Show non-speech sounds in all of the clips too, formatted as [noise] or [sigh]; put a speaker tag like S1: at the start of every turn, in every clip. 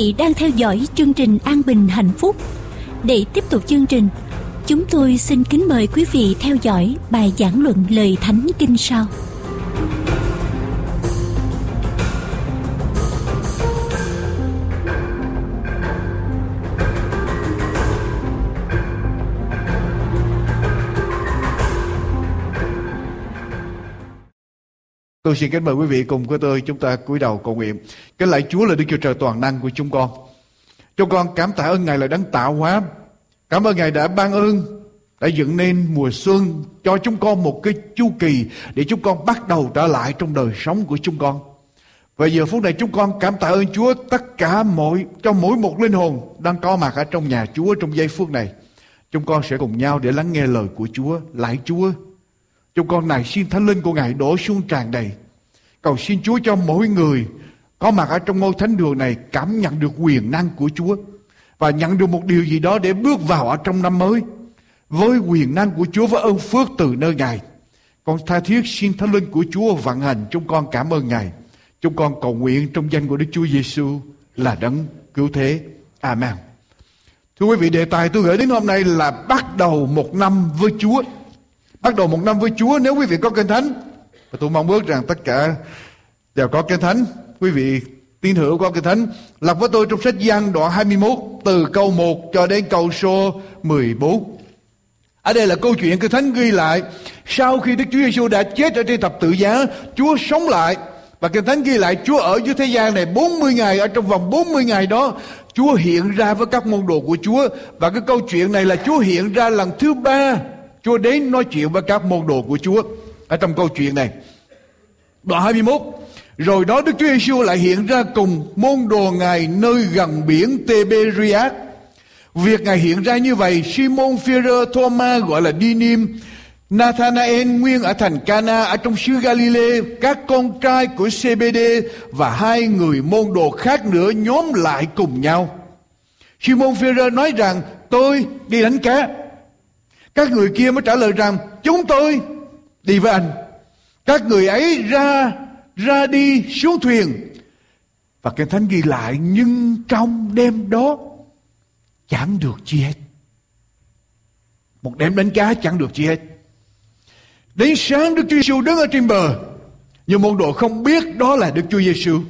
S1: Vị đang theo dõi chương trình An Bình Hạnh Phúc. Để tiếp tục chương trình, chúng tôi xin kính mời quý vị theo dõi bài giảng luận lời Thánh Kinh sau.
S2: Tôi xin kính mời quý vị cùng với tôi chúng ta cúi đầu cầu nguyện. Cái lạy Chúa là Đức Chúa Trời toàn năng của chúng con. cho con cảm tạ ơn Ngài là đấng tạo hóa. Cảm ơn Ngài đã ban ơn, đã dựng nên mùa xuân cho chúng con một cái chu kỳ để chúng con bắt đầu trở lại trong đời sống của chúng con. Và giờ phút này chúng con cảm tạ ơn Chúa tất cả mọi cho mỗi một linh hồn đang có mặt ở trong nhà Chúa trong giây phút này. Chúng con sẽ cùng nhau để lắng nghe lời của Chúa. Lại Chúa, Chúng con này xin thánh linh của Ngài đổ xuống tràn đầy. Cầu xin Chúa cho mỗi người có mặt ở trong ngôi thánh đường này cảm nhận được quyền năng của Chúa và nhận được một điều gì đó để bước vào ở trong năm mới với quyền năng của Chúa và ơn phước từ nơi Ngài. Con tha thiết xin thánh linh của Chúa vận hành chúng con cảm ơn Ngài. Chúng con cầu nguyện trong danh của Đức Chúa Giêsu là đấng cứu thế. Amen. Thưa quý vị, đề tài tôi gửi đến hôm nay là bắt đầu một năm với Chúa. Bắt đầu một năm với Chúa nếu quý vị có kinh thánh. Và tôi mong ước rằng tất cả đều có kinh thánh. Quý vị tin hữu qua kinh thánh. lặp với tôi trong sách Giăng đoạn 21 từ câu 1 cho đến câu số 14. Ở đây là câu chuyện kinh thánh ghi lại sau khi Đức Chúa Giêsu đã chết ở trên thập tự giá, Chúa sống lại và Kinh Thánh ghi lại Chúa ở dưới thế gian này 40 ngày Ở trong vòng 40 ngày đó Chúa hiện ra với các môn đồ của Chúa Và cái câu chuyện này là Chúa hiện ra lần thứ ba Chúa đến nói chuyện với các môn đồ của Chúa ở trong câu chuyện này. Đoạn 21 rồi đó Đức Chúa Giêsu lại hiện ra cùng môn đồ Ngài nơi gần biển Tiberias. Việc Ngài hiện ra như vậy, Simon Phêrô Thomas gọi là Dinim, Nathanael nguyên ở thành Cana ở trong xứ Galilee, các con trai của CBD và hai người môn đồ khác nữa nhóm lại cùng nhau. Simon Phêrô nói rằng tôi đi đánh cá. Các người kia mới trả lời rằng chúng tôi đi với anh. Các người ấy ra ra đi xuống thuyền. Và Kinh Thánh ghi lại, nhưng trong đêm đó, chẳng được chi hết. Một đêm đánh cá chẳng được chi hết. Đến sáng Đức Chúa Giêsu đứng ở trên bờ. Nhưng môn đồ không biết đó là Đức Chúa Giêsu.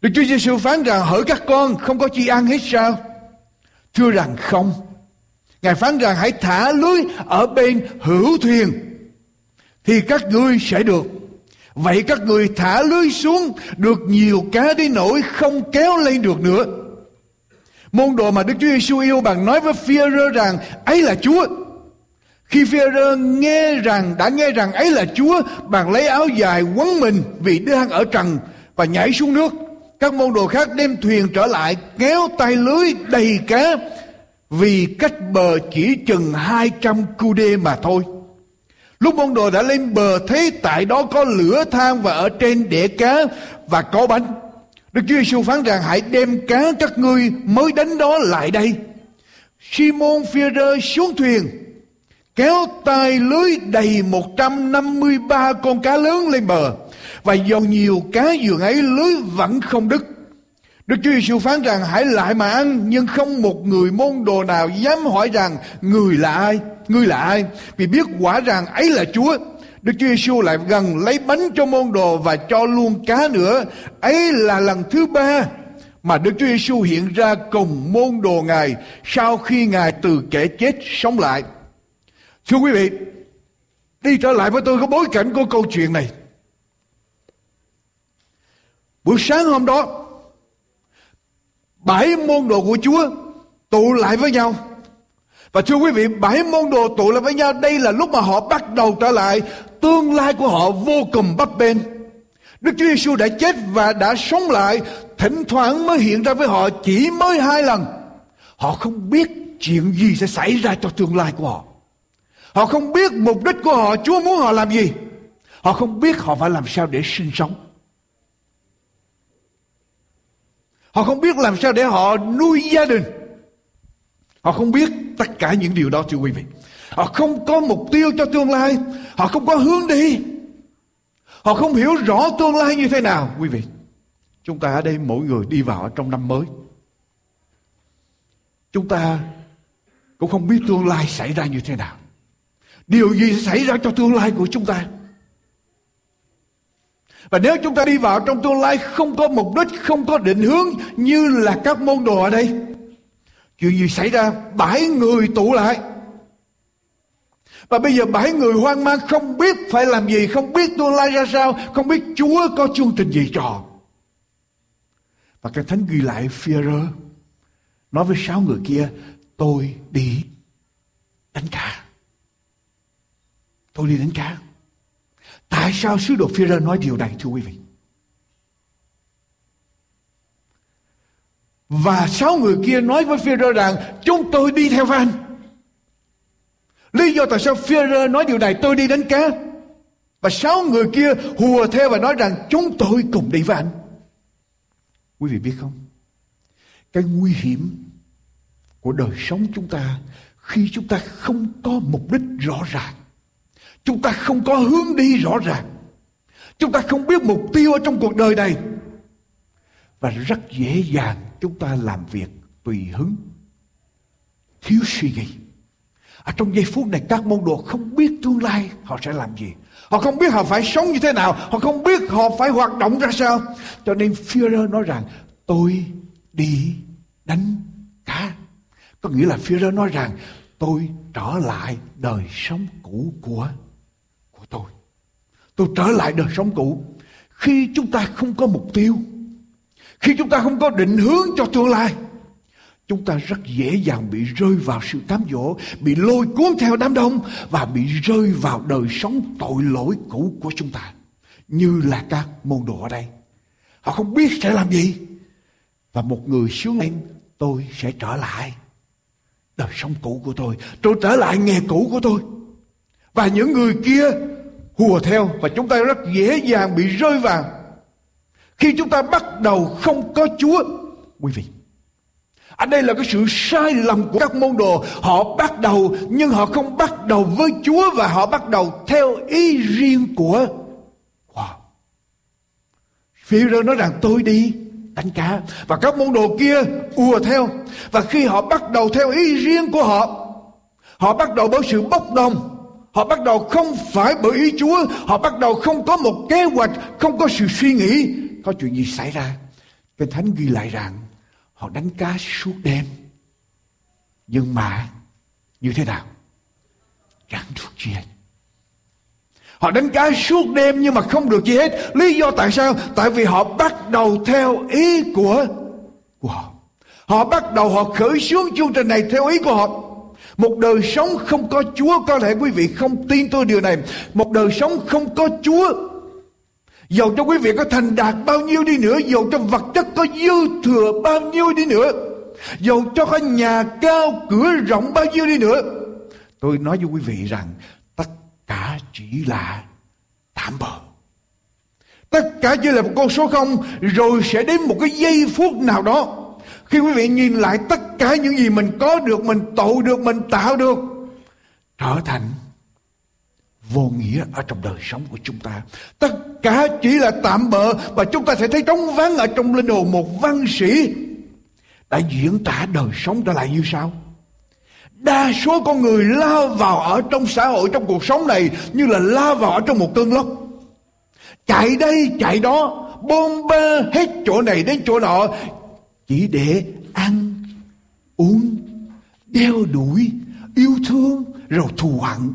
S2: Đức Chúa Giêsu phán rằng, hỡi các con, không có chi ăn hết sao? Thưa rằng không. Ngài phán rằng, hãy thả lưới ở bên hữu thuyền, thì các ngươi sẽ được. Vậy các người thả lưới xuống được nhiều cá đến nỗi không kéo lên được nữa. Môn đồ mà Đức Chúa Giêsu yêu bằng nói với Phi-rơ rằng ấy là Chúa. Khi Phi-rơ nghe rằng đã nghe rằng ấy là Chúa, bạn lấy áo dài quấn mình vì đang ở trần và nhảy xuống nước. Các môn đồ khác đem thuyền trở lại kéo tay lưới đầy cá vì cách bờ chỉ chừng 200 cu đê mà thôi. Lúc môn đồ đã lên bờ thấy tại đó có lửa than và ở trên đĩa cá và có bánh. Đức Chúa Giêsu phán rằng, hãy đem cá các ngươi mới đánh đó lại đây. Simon Peter xuống thuyền, kéo tay lưới đầy 153 con cá lớn lên bờ, và dầu nhiều cá giường ấy lưới vẫn không đứt Đức Chúa Giêsu phán rằng hãy lại mà ăn nhưng không một người môn đồ nào dám hỏi rằng người là ai, người là ai vì biết quả rằng ấy là Chúa. Đức Chúa Giêsu lại gần lấy bánh cho môn đồ và cho luôn cá nữa. Ấy là lần thứ ba mà Đức Chúa Giêsu hiện ra cùng môn đồ Ngài sau khi Ngài từ kẻ chết sống lại. Thưa quý vị, đi trở lại với tôi có bối cảnh của câu chuyện này. Buổi sáng hôm đó, bảy môn đồ của Chúa tụ lại với nhau. Và thưa quý vị, bảy môn đồ tụ lại với nhau, đây là lúc mà họ bắt đầu trở lại, tương lai của họ vô cùng bấp bênh. Đức Chúa Giêsu đã chết và đã sống lại, thỉnh thoảng mới hiện ra với họ chỉ mới hai lần. Họ không biết chuyện gì sẽ xảy ra cho tương lai của họ. Họ không biết mục đích của họ, Chúa muốn họ làm gì. Họ không biết họ phải làm sao để sinh sống. Họ không biết làm sao để họ nuôi gia đình. Họ không biết tất cả những điều đó, thưa quý vị. Họ không có mục tiêu cho tương lai. Họ không có hướng đi. Họ không hiểu rõ tương lai như thế nào, quý vị. chúng ta ở đây mỗi người đi vào trong năm mới chúng ta cũng không biết tương lai xảy ra như thế nào điều gì sẽ xảy ra cho tương lai của chúng ta và nếu chúng ta đi vào trong tương lai, không có mục đích, không có định hướng như là các môn đồ ở đây, chuyện gì xảy ra? Bảy người tụ lại. Và bây giờ bảy người hoang mang, không biết phải làm gì, không biết tương lai ra sao, không biết chúa có chương trình gì cho và cái thánh ghi lại Führer nói với sáu người kia, tôi đi đánh cá. Tôi đi đánh cá tại sao sứ đồ Führer nói điều này, thưa quý vị? Và sáu người kia nói với Führer rằng, chúng tôi đi theo anh lý do tại sao Führer nói điều này, tôi đi đánh cá. Và sáu người kia hùa theo và nói rằng, chúng tôi cùng đi với anh. Quý vị biết không? Cái nguy hiểm của đời sống chúng ta khi chúng ta không có mục đích rõ ràng chúng ta không có hướng đi rõ ràng. Chúng ta không biết mục tiêu ở trong cuộc đời này. Và rất dễ dàng chúng ta làm việc tùy hứng. Thiếu suy nghĩ. Ở trong giây phút này, các môn đồ không biết tương lai họ sẽ làm gì. Họ không biết họ phải sống như thế nào. Họ không biết họ phải hoạt động ra sao. Cho nên Führer nói rằng, tôi đi đánh cá. Có nghĩa là Führer nói rằng, tôi trở lại đời sống cũ của. Tôi trở lại đời sống cũ. Khi chúng ta không có mục tiêu, khi chúng ta không có định hướng cho tương lai, chúng ta rất dễ dàng bị rơi vào sự cám dỗ, bị lôi cuốn theo đám đông và bị rơi vào đời sống tội lỗi cũ của chúng ta. Như là các môn đồ ở đây. Họ không biết sẽ làm gì. Và một người xuống lên, tôi sẽ trở lại đời sống cũ của tôi tôi trở lại nghề cũ của tôi và những người kia hùa theo và chúng ta rất dễ dàng bị rơi vào. Khi chúng ta bắt đầu không có chúa, quý vị ở đây là cái sự sai lầm của các môn đồ. Họ bắt đầu, nhưng họ không bắt đầu với chúa và họ bắt đầu theo ý riêng của wow. phi rơ nói rằng, tôi đi, đánh cá. Và các môn đồ kia ùa theo. Và khi họ bắt đầu theo ý riêng của họ họ bắt đầu bởi sự bốc đồng họ bắt đầu không phải bởi ý chúa họ bắt đầu không có một kế hoạch không có sự suy nghĩ có chuyện gì xảy ra kinh thánh ghi lại rằng họ đánh cá suốt đêm nhưng mà như thế nào chẳng được gì hết Họ đánh cá suốt đêm nhưng mà không được gì hết. Lý do tại sao? Tại vì họ bắt đầu theo ý của, của họ. Họ bắt đầu họ khởi xướng chương trình này theo ý của họ. Một đời sống không có Chúa, Có lẽ quý vị không tin tôi điều này. Một đời sống không có Chúa Dầu cho quý vị có thành đạt bao nhiêu đi nữa Dầu cho vật chất có dư thừa bao nhiêu đi nữa Dầu cho có nhà cao cửa rộng bao nhiêu đi nữa. Tôi nói với quý vị rằng, tất cả chỉ là tạm bờ tất cả chỉ là một con số không, rồi sẽ đến một cái giây phút nào đó khi quý vị nhìn lại tất cả những gì mình có được mình tụ được mình tạo được trở thành vô nghĩa ở trong đời sống của chúng ta tất cả chỉ là tạm bợ và chúng ta sẽ thấy trống vắng ở trong linh hồn một văn sĩ đã diễn tả đời sống trở lại như sau Đa số con người lao vào ở trong xã hội, trong cuộc sống này như là lao vào ở trong một cơn lốc. Chạy đây, chạy đó, bom bơ hết chỗ này đến chỗ nọ, chỉ để ăn, uống, đeo đuổi, yêu thương, rồi thù hận,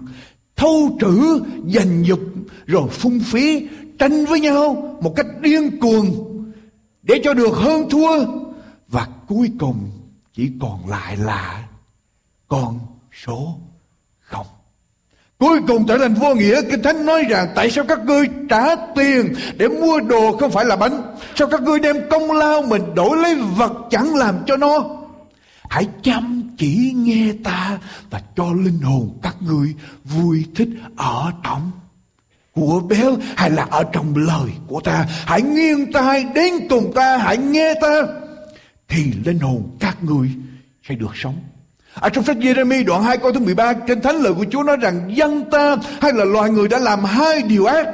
S2: thâu trữ, giành dục, rồi phung phí, tranh với nhau một cách điên cuồng để cho được hơn thua và cuối cùng chỉ còn lại là con số. Cuối cùng trở thành vô nghĩa. Kinh Thánh nói rằng, Tại sao các ngươi trả tiền Để mua đồ không phải là bánh? Sao các ngươi đem công lao mình đổi lấy vật chẳng làm cho nó? Hãy chăm chỉ nghe ta Và cho linh hồn các ngươi vui thích ở trong của béo hay là ở trong lời của ta. Hãy nghiêng tai đến cùng ta, hãy nghe ta thì linh hồn các ngươi sẽ được sống ở trong sách Jeremy đoạn 2 câu thứ 13 trên thánh lời của Chúa nói rằng dân ta hay là loài người đã làm hai điều ác.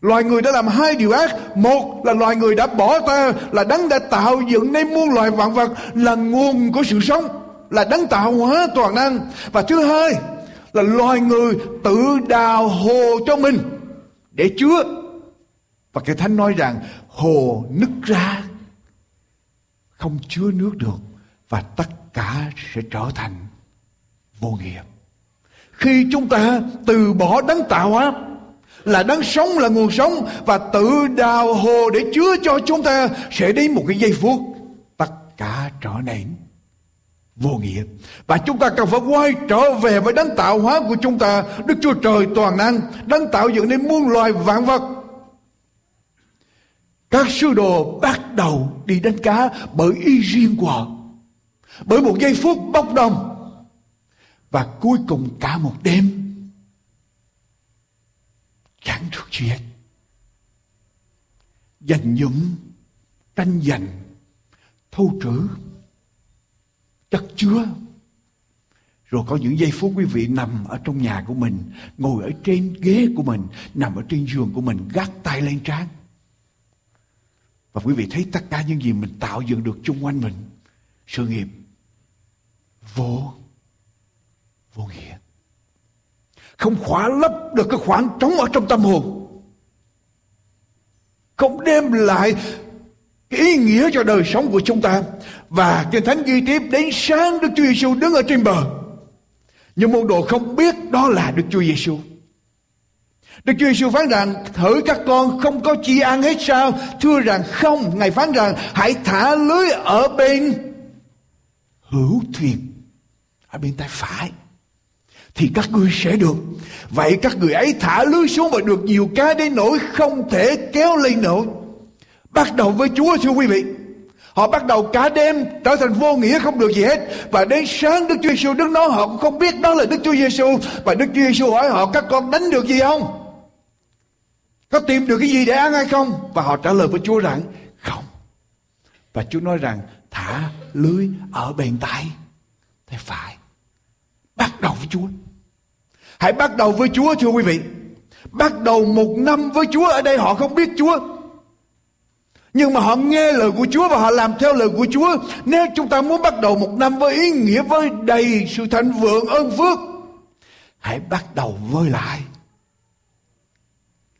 S2: Loài người đã làm hai điều ác. Một là loài người đã bỏ ta, là đấng đã tạo dựng nên muôn loài vạn vật, là nguồn của sự sống, là đấng tạo hóa toàn năng. Và thứ hai là loài người tự đào hồ cho mình để chứa. Và cái thánh nói rằng hồ nứt ra không chứa nước được và tất cả sẽ trở thành vô nghĩa. Khi chúng ta từ bỏ đấng tạo hóa, là đấng sống là nguồn sống, và tự đào hồ để chứa cho chúng ta, sẽ đến một cái giây phút tất cả trở nên vô nghĩa và chúng ta cần phải quay trở về với đấng tạo hóa của chúng ta. Đức chúa trời toàn năng, đấng tạo dựng nên muôn loài vạn vật. Các sư đồ bắt đầu đi đánh cá bởi ý riêng của họ bởi một giây phút bốc đồng. Và cuối cùng cả một đêm, chẳng được gì hết. Dành dụm tranh giành thu trữ, chất chứa. Rồi có những giây phút quý vị nằm ở trong nhà của mình, ngồi ở trên ghế của mình, nằm ở trên giường của mình, gác tay lên trán. Và quý vị thấy tất cả những gì mình tạo dựng được chung quanh mình. Sự nghiệp vô. Vô nghĩa. Không khóa lấp được cái khoảng trống ở trong tâm hồn. Không đem lại cái ý nghĩa cho đời sống của chúng ta. Và kinh thánh ghi tiếp đến sáng Đức Chúa Giêsu đứng ở trên bờ. Nhưng môn đồ không biết đó là Đức Chúa Giêsu Đức Chúa Giêsu phán rằng, thử các con không có chi ăn hết sao? Thưa rằng không. Ngài phán rằng, hãy thả lưới ở bên hữu thuyền ở bên tay phải thì các ngươi sẽ được. Vậy các người ấy thả lưới xuống và được nhiều cá đến nỗi không thể kéo lên nổi. Bắt đầu với Chúa, thưa quý vị. Họ bắt đầu cả đêm trở thành vô nghĩa không được gì hết và đến sáng Đức Chúa Giêsu đứng đó họ cũng không biết đó là Đức Chúa Giêsu và Đức Chúa Giêsu hỏi họ, các con đánh được gì không? Có tìm được cái gì để ăn hay không? Và họ trả lời với Chúa rằng, không. Và Chúa nói rằng, thả lưới ở bên tay tay phải. Bắt đầu với Chúa. Hãy bắt đầu với Chúa, thưa quý vị. Bắt đầu một năm với Chúa ở đây, họ không biết Chúa. Nhưng mà họ nghe lời của Chúa và họ làm theo lời của Chúa. Nếu chúng ta muốn bắt đầu một năm với ý nghĩa, với đầy sự thành vượng, ơn phước. Hãy bắt đầu với lại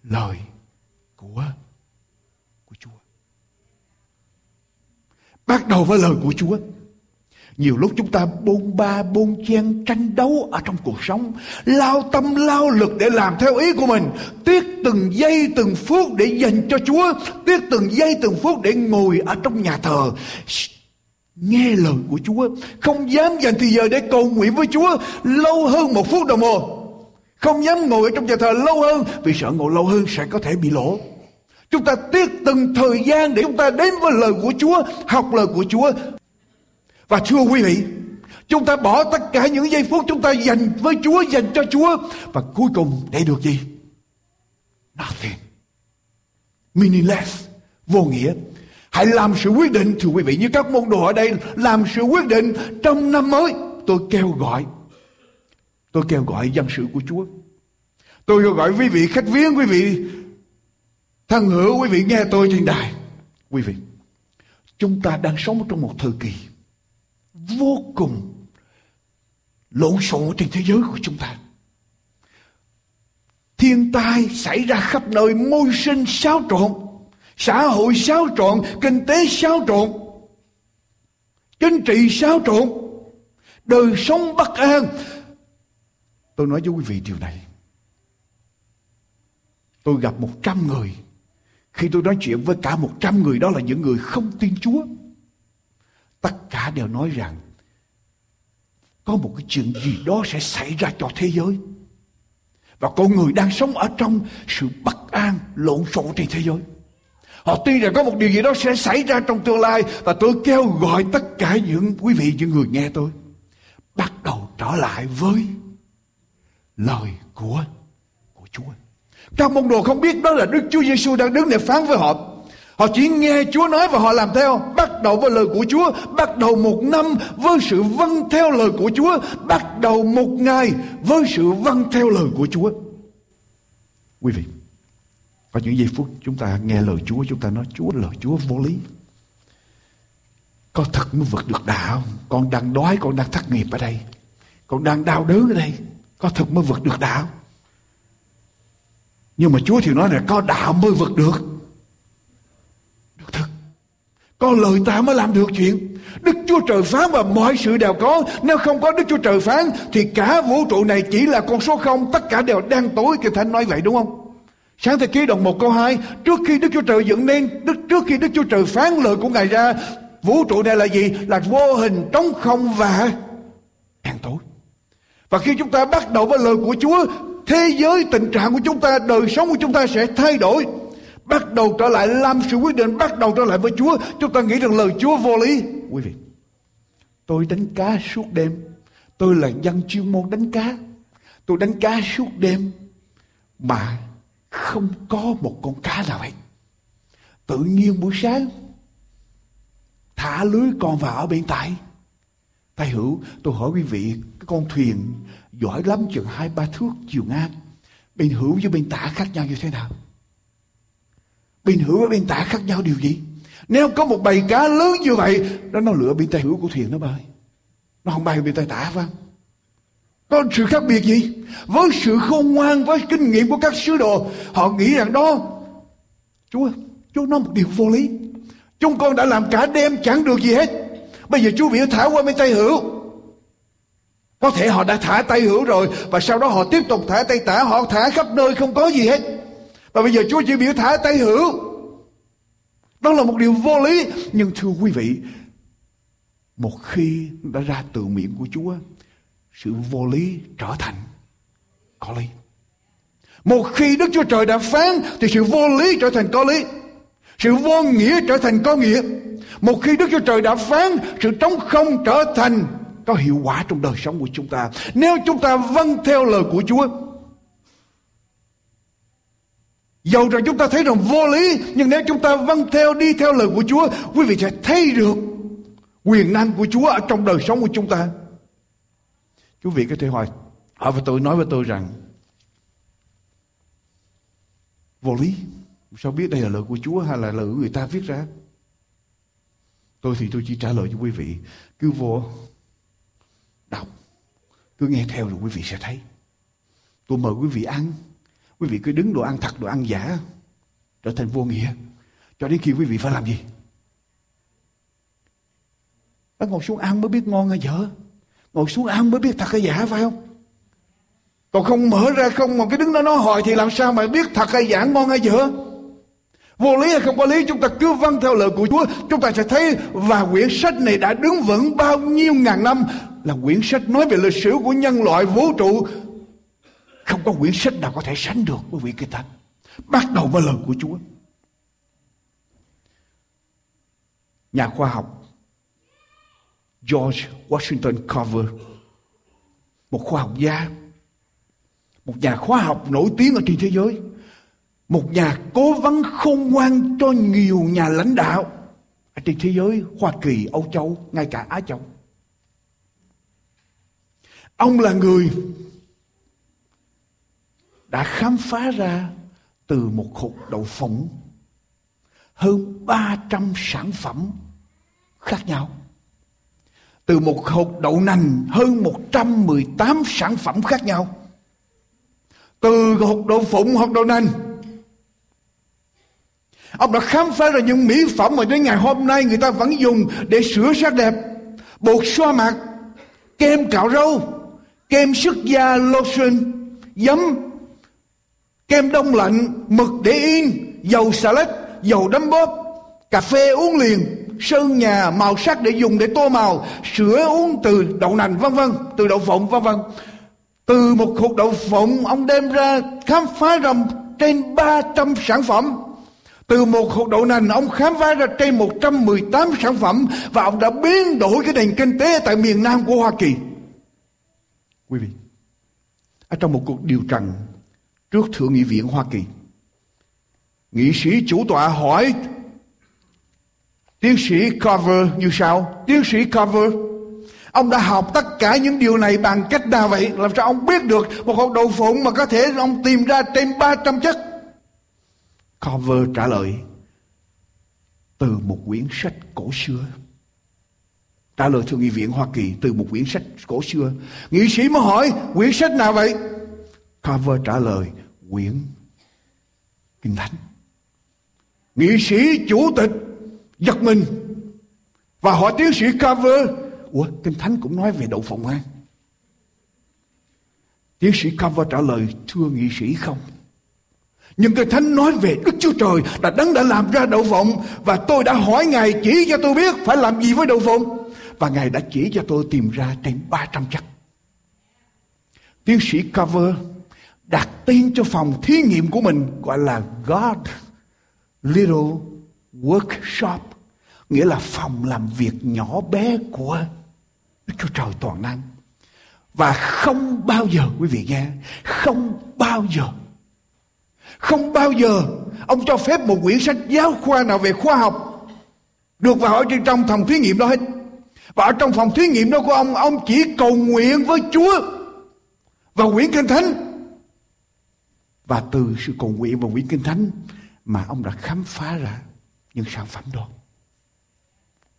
S2: lời của của Chúa. Bắt đầu với lời của Chúa. Nhiều lúc chúng ta bôn ba, bôn chen, tranh đấu ở trong cuộc sống. Lao tâm, lao lực để làm theo ý của mình. Tiếc từng giây, từng phút để dành cho Chúa. Tiếc từng giây, từng phút để ngồi ở trong nhà thờ. Nghe lời của Chúa. Không dám dành thời giờ để cầu nguyện với Chúa Lâu hơn một phút đồng hồ. Không dám ngồi ở trong nhà thờ lâu hơn, Vì sợ ngồi lâu hơn sẽ có thể bị lỗ. Chúng ta tiếc từng thời gian để chúng ta đến với lời của Chúa, Học lời của Chúa và thưa quý vị, chúng ta bỏ tất cả những giây phút chúng ta dành với Chúa, dành cho Chúa. Và cuối cùng để được gì? Nothing. Meaningless. Vô nghĩa. Hãy làm sự quyết định, thưa quý vị, như các môn đồ ở đây, làm sự quyết định trong năm mới. Tôi kêu gọi, tôi kêu gọi dân sự của Chúa. Tôi kêu gọi quý vị khách viếng, quý vị thân hữu, quý vị nghe tôi trên đài. Quý vị, chúng ta đang sống trong một thời kỳ vô cùng lộn xộn trên thế giới của chúng ta. Thiên tai xảy ra khắp nơi, môi sinh xáo trộn, xã hội xáo trộn, kinh tế xáo trộn, chính trị xáo trộn, đời sống bất an. Tôi nói với quý vị điều này. Tôi gặp một trăm người. Khi tôi nói chuyện với cả một trăm người đó là những người không tin Chúa tất cả đều nói rằng, có một cái chuyện gì đó sẽ xảy ra cho thế giới. Và con người đang sống ở trong sự bất an, lộn xộn trên thế giới. Họ tin rằng có một điều gì đó sẽ xảy ra trong tương lai, và tôi kêu gọi tất cả những quý vị, những người nghe tôi, bắt đầu trở lại với lời của của Chúa. Các môn đồ không biết đó là Đức Chúa Giêsu đang đứng để phán với họ. Họ chỉ nghe Chúa nói và họ làm theo. Bắt đầu với lời của Chúa. Bắt đầu một năm với sự vâng theo lời của Chúa. Bắt đầu một ngày với sự vâng theo lời của Chúa. Quý vị, Và những giây phút chúng ta nghe lời Chúa, chúng ta nói Chúa lời Chúa vô lý. Có thật mới vượt được đạo Con đang đói, con đang thất nghiệp ở đây. Con đang đau đớn ở đây. Có thật mới vượt được đạo. Nhưng mà Chúa thì nói là có đạo mới vượt được con lời ta mới làm được chuyện. Đức Chúa Trời phán và mọi sự đều có. Nếu không có Đức Chúa Trời phán thì cả vũ trụ này chỉ là con số không. Tất cả đều đang tối. Kinh Thánh nói vậy đúng không? Sáng thế ký đoạn 1 câu 2 Trước khi Đức Chúa Trời dựng nên đức, Trước khi Đức Chúa Trời phán lời của Ngài ra Vũ trụ này là gì? Là vô hình, trống không và đen tối Và khi chúng ta bắt đầu với lời của Chúa Thế giới, tình trạng của chúng ta, đời sống của chúng ta sẽ thay đổi Bắt đầu trở lại làm sự quyết định Bắt đầu trở lại với Chúa Chúng ta nghĩ rằng lời Chúa vô lý Quý vị Tôi đánh cá suốt đêm Tôi là dân chuyên môn đánh cá Tôi đánh cá suốt đêm Mà không có một con cá nào hết. Tự nhiên buổi sáng thả lưới con vào ở bên tay. Tay hữu, tôi hỏi quý vị, cái con thuyền giỏi lắm chừng hai ba thước chiều ngang. Bên hữu với bên tả khác nhau như thế nào? Bên hữu với bên tả khác nhau điều gì? Nếu có một bầy cá lớn như vậy, đó nó lựa bên tay hữu của thuyền nó bơi Nó không bay bên tay tả phải không? Có sự khác biệt gì? Với sự khôn ngoan, với kinh nghiệm của các sứ đồ, họ nghĩ rằng đó, Chúa, Chúa nói một điều vô lý. Chúng con đã làm cả đêm chẳng được gì hết. Bây giờ Chúa biểu thả qua bên tay hữu. Có thể họ đã thả tay hữu rồi và sau đó họ tiếp tục thả tay tả, họ thả khắp nơi không có gì hết. Và bây giờ Chúa chỉ biểu thả tay hữu. Đó là một điều vô lý. Nhưng thưa quý vị, một khi đã ra từ miệng của Chúa sự vô lý trở thành có lý. Một khi Đức Chúa Trời đã phán thì sự vô lý trở thành có lý. Sự vô nghĩa trở thành có nghĩa. Một khi Đức Chúa Trời đã phán sự trống không trở thành có hiệu quả trong đời sống của chúng ta. Nếu chúng ta vâng theo lời của Chúa. Dầu rằng chúng ta thấy rằng vô lý, Nhưng nếu chúng ta vâng theo, đi theo lời của Chúa, Quý vị sẽ thấy được quyền năng của Chúa ở trong đời sống của chúng ta. Quý vị có thể hỏi hỏi với tôi, nói với tôi rằng, vô lý? Sao biết đây là lời của Chúa hay là lời của người ta viết ra? Tôi thì tôi chỉ trả lời cho quý vị, cứ vô đọc, cứ nghe theo rồi quý vị sẽ thấy. Tôi mời quý vị ăn quý vị cứ đứng đồ ăn thật, đồ ăn giả, trở thành vô nghĩa. Cho đến khi quý vị phải làm gì? Phải ngồi xuống ăn mới biết ngon hay dở. Ngồi xuống ăn mới biết thật hay giả, phải không? Còn không mở ra không mà cái đứng đó nó hỏi thì làm sao mà biết thật hay giả, ngon hay dở? Vô lý hay không có lý, chúng ta cứ vâng theo lời của Chúa. Chúng ta sẽ thấy và quyển sách này đã đứng vững bao nhiêu ngàn năm là quyển sách nói về lịch sử của nhân loại vũ trụ không có quyển sách nào có thể sánh được với vị kinh thánh bắt đầu với lời của Chúa nhà khoa học George Washington Carver một khoa học gia một nhà khoa học nổi tiếng ở trên thế giới một nhà cố vấn khôn ngoan cho nhiều nhà lãnh đạo ở trên thế giới Hoa Kỳ, Âu Châu, ngay cả Á Châu. Ông là người đã khám phá ra từ một hộp đậu phộng hơn 300 sản phẩm khác nhau từ một hộp đậu nành hơn 118 sản phẩm khác nhau. Từ hộp đậu phụng, hộp đậu nành. Ông đã khám phá ra những mỹ phẩm mà đến ngày hôm nay người ta vẫn dùng để sửa sắc đẹp. Bột xoa mặt, kem cạo râu, kem sức da lotion, giấm, kem đông lạnh, mực để yên, dầu xà lách, dầu đấm bóp, cà phê uống liền, sơn nhà màu sắc để dùng để tô màu sữa uống từ đậu nành vân vân từ đậu phộng vân vân. Từ một hộp đậu phộng ông đem ra khám phá ra trên 300 sản phẩm. Từ một hộp đậu nành ông khám phá ra trên 118 sản phẩm và ông đã biến đổi cái nền kinh tế tại miền Nam của Hoa Kỳ. Quý vị, ở trong một cuộc điều trần trước Thượng nghị viện Hoa Kỳ, nghị sĩ chủ tọa hỏi Tiến sĩ Carver như sau. Tiến sĩ Carver, ông đã học tất cả những điều này bằng cách nào vậy? Làm sao ông biết được một hộp đậu phụng mà có thể ông tìm ra trên 300 chất? cover trả lời từ một quyển sách cổ xưa. Trả lời thượng nghị viện Hoa Kỳ từ một quyển sách cổ xưa. Nghị sĩ mới hỏi quyển sách nào vậy? Cover trả lời quyển Kinh Thánh. Nghị sĩ chủ tịch giật mình và hỏi tiến sĩ Carver Ủa, Kinh Thánh cũng nói về đậu phộng an Tiến sĩ Carver trả lời, Thưa nghị sĩ không, nhưng Kinh Thánh nói về Đức Chúa Trời là đấng đã làm ra đậu phộng và tôi đã hỏi Ngài chỉ cho tôi biết phải làm gì với đậu phộng và Ngài đã chỉ cho tôi tìm ra trên 300 chất. Tiến sĩ Cover đặt tên cho phòng thí nghiệm của mình gọi là God Little Workshop nghĩa là phòng làm việc nhỏ bé của Đức Chúa Trời toàn năng. Và không bao giờ quý vị nghe, không bao giờ không bao giờ ông cho phép một quyển sách giáo khoa nào về khoa học được vào ở trong phòng thí nghiệm đó hết. Và ở trong phòng thí nghiệm đó của ông, ông chỉ cầu nguyện với Chúa và quyển Kinh Thánh. Và từ sự cầu nguyện và quyển Kinh Thánh mà ông đã khám phá ra những sản phẩm đó.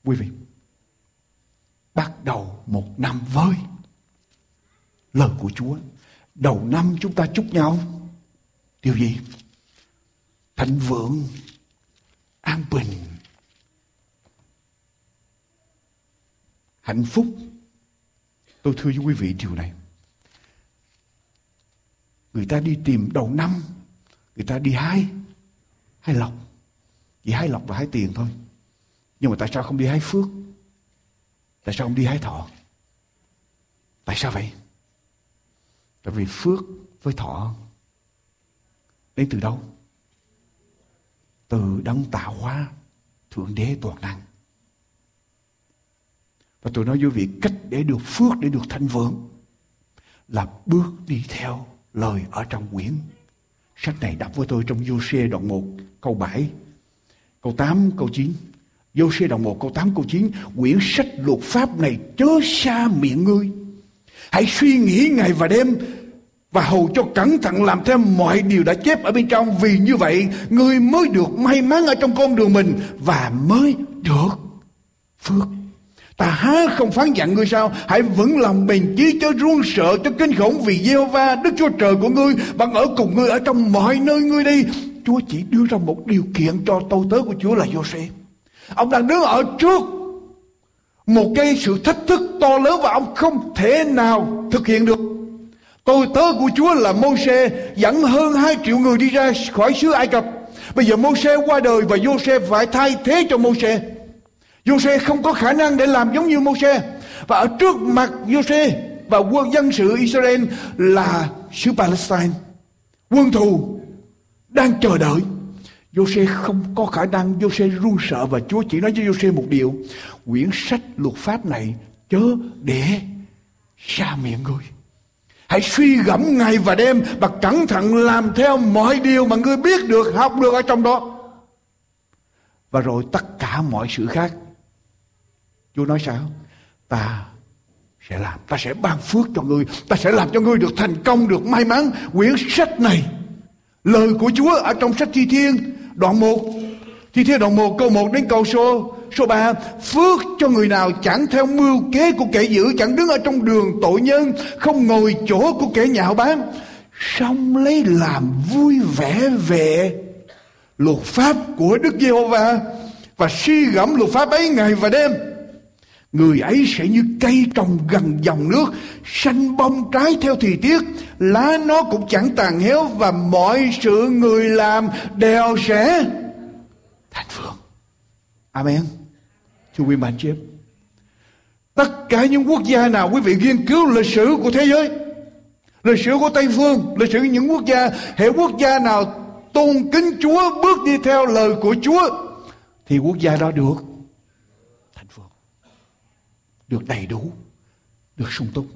S2: Quý vị, bắt đầu một năm với lời của Chúa. Đầu năm chúng ta chúc nhau điều gì thịnh vượng an bình hạnh phúc tôi thưa với quý vị điều này người ta đi tìm đầu năm người ta đi hai, hai lọc, chỉ hai lọc và hai tiền thôi. Nhưng mà tại sao không đi hai phước? Tại sao không đi hai thọ? Tại sao vậy? Tại vì phước với thọ Đến từ đâu? Từ đấng tạo hóa Thượng đế toàn năng. Và tôi nói với vị cách để được phước, để được thanh vượng là bước đi theo lời ở trong quyển. Sách này đọc với tôi trong Giô-xê đoạn 1 câu 7, câu 8, câu 9. Giô-xê đoạn 1 câu 8 câu 9, quyển sách luật pháp này chớ xa miệng ngươi. Hãy suy nghĩ ngày và đêm và hầu cho cẩn thận làm theo mọi điều đã chép ở bên trong vì như vậy người mới được may mắn ở trong con đường mình và mới được phước ta há không phán dặn ngươi sao hãy vững lòng bền chí cho run sợ cho kinh khủng vì gieo va đức chúa trời của ngươi bằng ở cùng ngươi ở trong mọi nơi ngươi đi chúa chỉ đưa ra một điều kiện cho tôi, tớ của chúa là Joseph ông đang đứng ở trước một cái sự thách thức to lớn và ông không thể nào thực hiện được Tôi, tớ của Chúa là Môi-se, dẫn hơn 2 triệu người đi ra khỏi xứ Ai Cập. Bây giờ Môi-se qua đời và Joseph phải thay thế cho Môi-se. Giô-se không có khả năng để làm giống như Môi-se. Và ở trước mặt Giô-se và quân dân sự Israel là xứ Palestine. Quân thù đang chờ đợi. Giô-se không có khả năng, Giô-se run sợ và Chúa chỉ nói với Giô-se một điều. Quyển sách luật pháp này chớ để xa miệng người. Hãy suy gẫm ngày và đêm và cẩn thận làm theo mọi điều mà ngươi biết được, học được ở trong đó. Và rồi tất cả mọi sự khác. Chúa nói sao? Ta sẽ làm, ta sẽ ban phước cho ngươi, ta sẽ làm cho ngươi được thành công, được may mắn. Quyển sách này, lời của Chúa ở trong sách Thi Thiên, đoạn 1, Thi Thiên đoạn 1 câu 1 đến câu số Số 3, phước cho người nào chẳng theo mưu kế của kẻ dữ, chẳng đứng ở trong đường tội nhân, không ngồi chỗ của kẻ nhạo báng, xong lấy làm vui vẻ về luật pháp của Đức Giê-hô-va và suy gẫm luật pháp ấy ngày và đêm. Người ấy sẽ như cây trồng gần dòng nước, xanh bông trái theo thời tiết, lá nó cũng chẳng tàn héo và mọi sự người làm đều sẽ thành phượng. Amen. Thưa quý bạn chị em. Tất cả những quốc gia nào quý vị nghiên cứu lịch sử của thế giới, lịch sử của Tây Phương, lịch sử những quốc gia, hệ quốc gia nào tôn kính Chúa, bước đi theo lời của Chúa, thì quốc gia đó được được đầy đủ, được sung túc.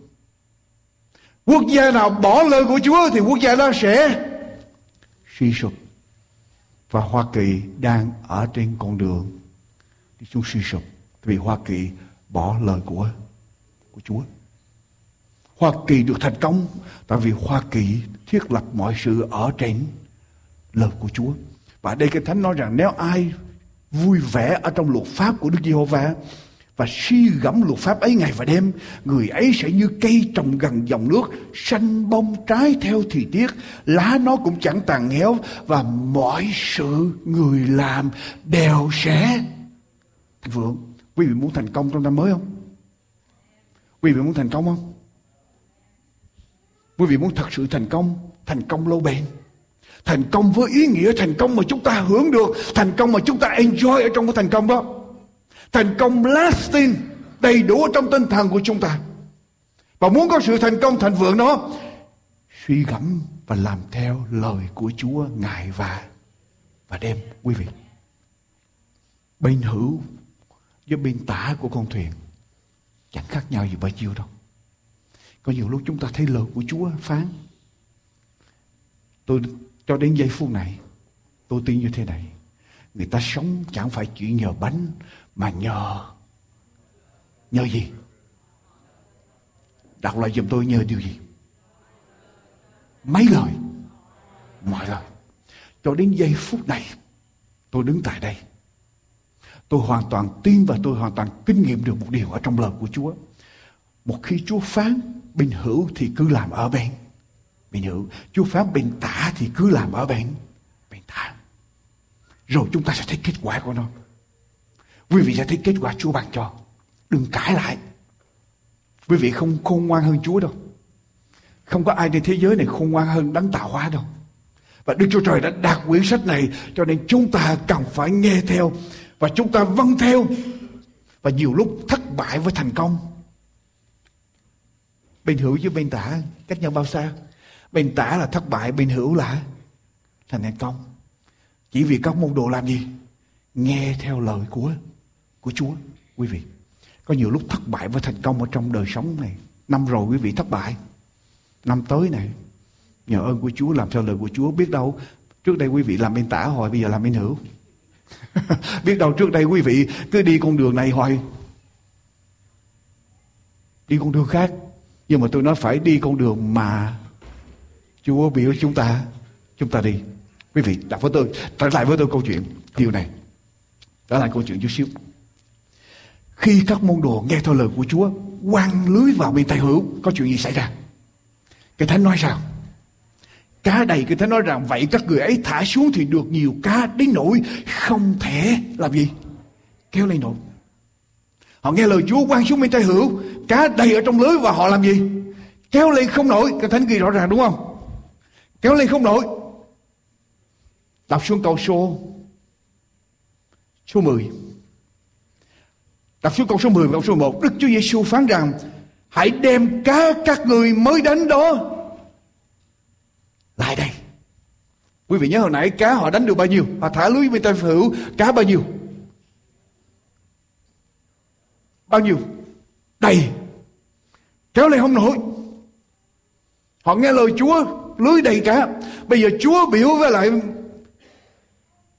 S2: Quốc gia nào bỏ lời của Chúa thì quốc gia đó sẽ suy sụp. Và Hoa Kỳ đang ở trên con đường đi xuống suy sụp vì Hoa Kỳ bỏ lời của của Chúa. Hoa Kỳ được thành công tại vì Hoa Kỳ thiết lập mọi sự ở trên lời của Chúa. Và đây cái thánh nói rằng nếu ai vui vẻ ở trong luật pháp của Đức Giê-hô-va và suy gẫm luật pháp ấy ngày và đêm, người ấy sẽ như cây trồng gần dòng nước, xanh bông trái theo thời tiết, lá nó cũng chẳng tàn héo và mọi sự người làm đều sẽ thành vượng. Quý vị muốn thành công trong năm mới không? Quý vị muốn thành công không? Quý vị muốn thật sự thành công, thành công lâu bền. Thành công với ý nghĩa thành công mà chúng ta hưởng được, thành công mà chúng ta enjoy ở trong cái thành công đó. Thành công lasting, đầy đủ trong tinh thần của chúng ta. Và muốn có sự thành công thành vượng đó, suy gẫm và làm theo lời của Chúa ngày và và đêm quý vị. Bên hữu với bên tả của con thuyền chẳng khác nhau gì bao nhiêu đâu. Có nhiều lúc chúng ta thấy lời của Chúa phán. Tôi cho đến giây phút này, tôi tin như thế này. Người ta sống chẳng phải chỉ nhờ bánh mà nhờ nhờ gì? Đọc lại giùm tôi nhờ điều gì? Mấy lời? Mọi lời. Cho đến giây phút này, tôi đứng tại đây. Tôi hoàn toàn tin và tôi hoàn toàn kinh nghiệm được một điều ở trong lời của Chúa. Một khi Chúa phán bên hữu thì cứ làm ở bên bên hữu Chúa phán bên tả thì cứ làm ở bên bên tả rồi chúng ta sẽ thấy kết quả của nó quý vị sẽ thấy kết quả Chúa ban cho. Đừng cãi lại. Quý vị không khôn ngoan hơn Chúa đâu. Không có ai trên thế giới này khôn ngoan hơn, đấng tạo hóa đâu. Và Đức Chúa Trời đã đặt quyển sách này, cho nên chúng ta cần phải nghe theo và chúng ta vâng theo. Và nhiều lúc thất bại với thành công. Bên hữu với bên tả, cách nhau bao xa? Bên tả là thất bại, bên hữu là thành thành công. Chỉ vì các môn đồ làm gì? Nghe theo lời của của Chúa, quý vị. Có nhiều lúc thất bại với thành công ở trong đời sống này. Năm rồi quý vị thất bại. Năm tới này, nhờ ơn của Chúa, làm theo lời của Chúa. Biết đâu, trước đây quý vị làm bên tả hồi bây giờ làm bên hữu. [laughs] Biết đâu trước đây quý vị cứ đi con đường này hồi đi con đường khác. Nhưng mà tôi nói phải đi con đường mà Chúa biểu chúng ta chúng ta đi. Quý vị, đọc với tôi trở lại với tôi câu chuyện, điều này. Trở lại câu chuyện chút xíu khi các môn đồ nghe theo lời của Chúa quăng lưới vào bên tay hữu, có chuyện gì xảy ra? Cái thánh nói sao cá đầy, cái thánh nói rằng, vậy các người ấy thả xuống thì được nhiều cá đến nỗi không thể làm gì. Kéo lên nổi. Họ nghe lời Chúa quăng xuống bên tay hữu, cá đầy ở trong lưới và họ làm gì? Kéo lên không nổi. Cái thánh ghi rõ ràng đúng không? Kéo lên không nổi. Đọc xuống câu số số 10 đọc xuống câu số 10 và câu số 11 Đức Chúa Giêsu phán rằng, hãy đem cá các người mới đánh đó. Lại đây. Quý vị nhớ hồi nãy, cá họ đánh được bao nhiêu? Họ thả lưới bên tay hữu, cá bao nhiêu? Bao nhiêu? Đầy kéo lên không nổi. Họ nghe lời Chúa, lưới đầy cá. Bây giờ Chúa biểu với lại